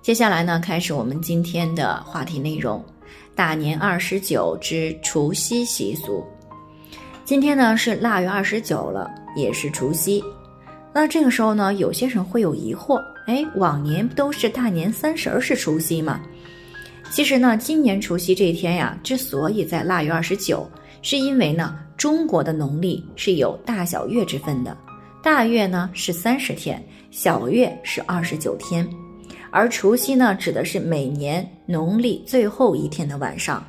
接下来呢，开始我们今天的话题内容。大年二十九之除夕习俗，今天呢是腊月二十九了，也是除夕。那这个时候呢，有些人会有疑惑，哎，往年不都是大年三十是除夕吗？其实呢，今年除夕这一天呀，之所以在腊月二十九，是因为呢，中国的农历是有大小月之分的，大月呢是三十天，小月是二十九天。而除夕呢，指的是每年农历最后一天的晚上，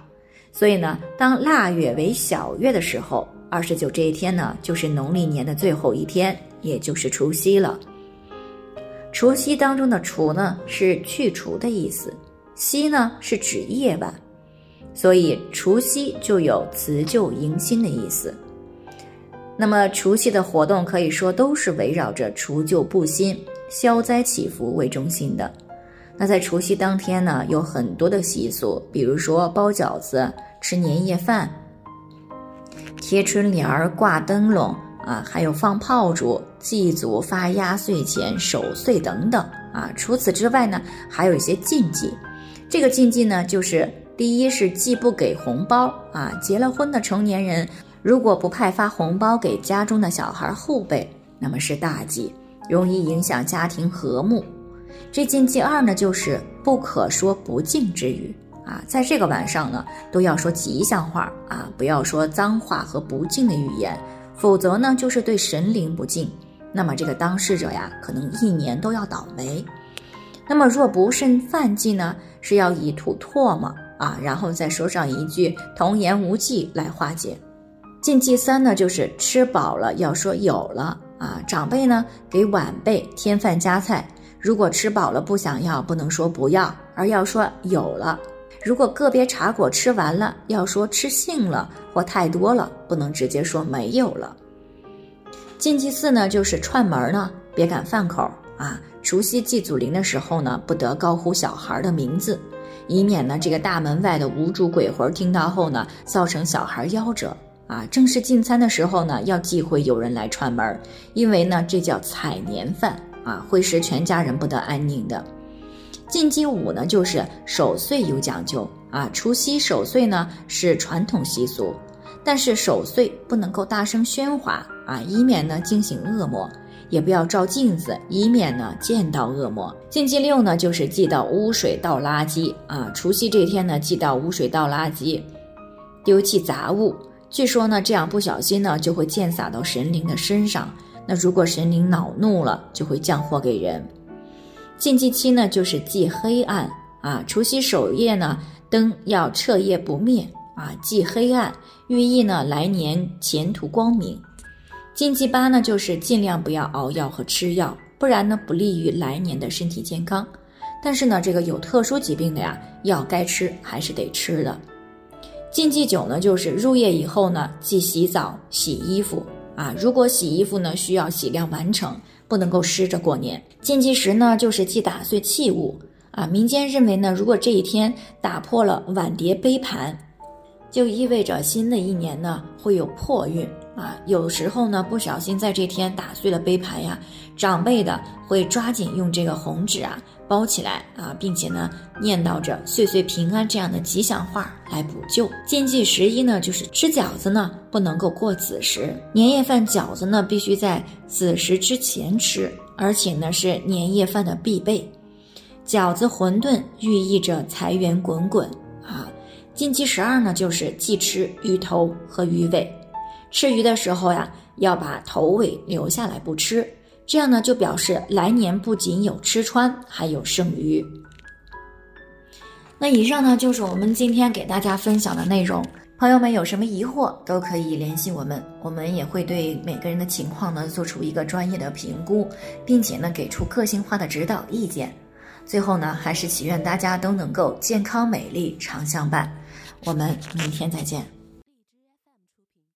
所以呢，当腊月为小月的时候，二十九这一天呢，就是农历年的最后一天，也就是除夕了。除夕当中的“除”呢，是去除的意思；“夕”呢，是指夜晚，所以除夕就有辞旧迎新的意思。那么，除夕的活动可以说都是围绕着除旧布新、消灾祈福为中心的。那在除夕当天呢，有很多的习俗，比如说包饺子、吃年夜饭、贴春联儿、挂灯笼啊，还有放炮竹、祭祖、发压岁钱、守岁等等啊。除此之外呢，还有一些禁忌。这个禁忌呢，就是第一是既不给红包啊，结了婚的成年人如果不派发红包给家中的小孩后辈，那么是大忌，容易影响家庭和睦。这禁忌二呢，就是不可说不敬之语啊，在这个晚上呢，都要说吉祥话啊，不要说脏话和不敬的语言，否则呢，就是对神灵不敬。那么这个当事者呀，可能一年都要倒霉。那么若不慎犯忌呢，是要以吐唾沫啊，然后再说上一句童言无忌来化解。禁忌三呢，就是吃饱了要说有了啊，长辈呢给晚辈添饭加菜。如果吃饱了不想要，不能说不要，而要说有了。如果个别茶果吃完了，要说吃性了或太多了，不能直接说没有了。禁忌四呢，就是串门呢，别赶饭口啊。除夕祭祖灵的时候呢，不得高呼小孩的名字，以免呢这个大门外的无主鬼魂听到后呢，造成小孩夭折啊。正式进餐的时候呢，要忌讳有人来串门，因为呢这叫踩年饭。啊，会使全家人不得安宁的。禁忌五呢，就是守岁有讲究啊。除夕守岁呢是传统习俗，但是守岁不能够大声喧哗啊，以免呢惊醒恶魔；也不要照镜子，以免呢见到恶魔。禁忌六呢，就是忌到污水倒垃圾啊。除夕这天呢，忌到污水倒垃圾，丢弃杂物。据说呢，这样不小心呢，就会溅洒到神灵的身上。那如果神灵恼怒了，就会降祸给人。禁忌期呢，就是忌黑暗啊。除夕守夜呢，灯要彻夜不灭啊，忌黑暗，寓意呢来年前途光明。禁忌八呢，就是尽量不要熬药和吃药，不然呢不利于来年的身体健康。但是呢，这个有特殊疾病的呀，药该吃还是得吃的。禁忌九呢，就是入夜以后呢，忌洗澡、洗衣服。啊，如果洗衣服呢，需要洗量完成，不能够湿着过年。禁忌食呢，就是忌打碎器物。啊，民间认为呢，如果这一天打破了碗碟杯盘，就意味着新的一年呢会有破运。啊，有时候呢，不小心在这天打碎了杯盘呀，长辈的会抓紧用这个红纸啊包起来啊，并且呢念叨着“岁岁平安”这样的吉祥话来补救。禁忌十一呢，就是吃饺子呢不能够过子时，年夜饭饺子呢必须在子时之前吃，而且呢是年夜饭的必备。饺子、馄饨寓意着财源滚滚啊。禁忌十二呢，就是忌吃鱼头和鱼尾。吃鱼的时候呀，要把头尾留下来不吃，这样呢就表示来年不仅有吃穿，还有剩余。那以上呢就是我们今天给大家分享的内容。朋友们有什么疑惑都可以联系我们，我们也会对每个人的情况呢做出一个专业的评估，并且呢给出个性化的指导意见。最后呢，还是祈愿大家都能够健康美丽常相伴。我们明天再见。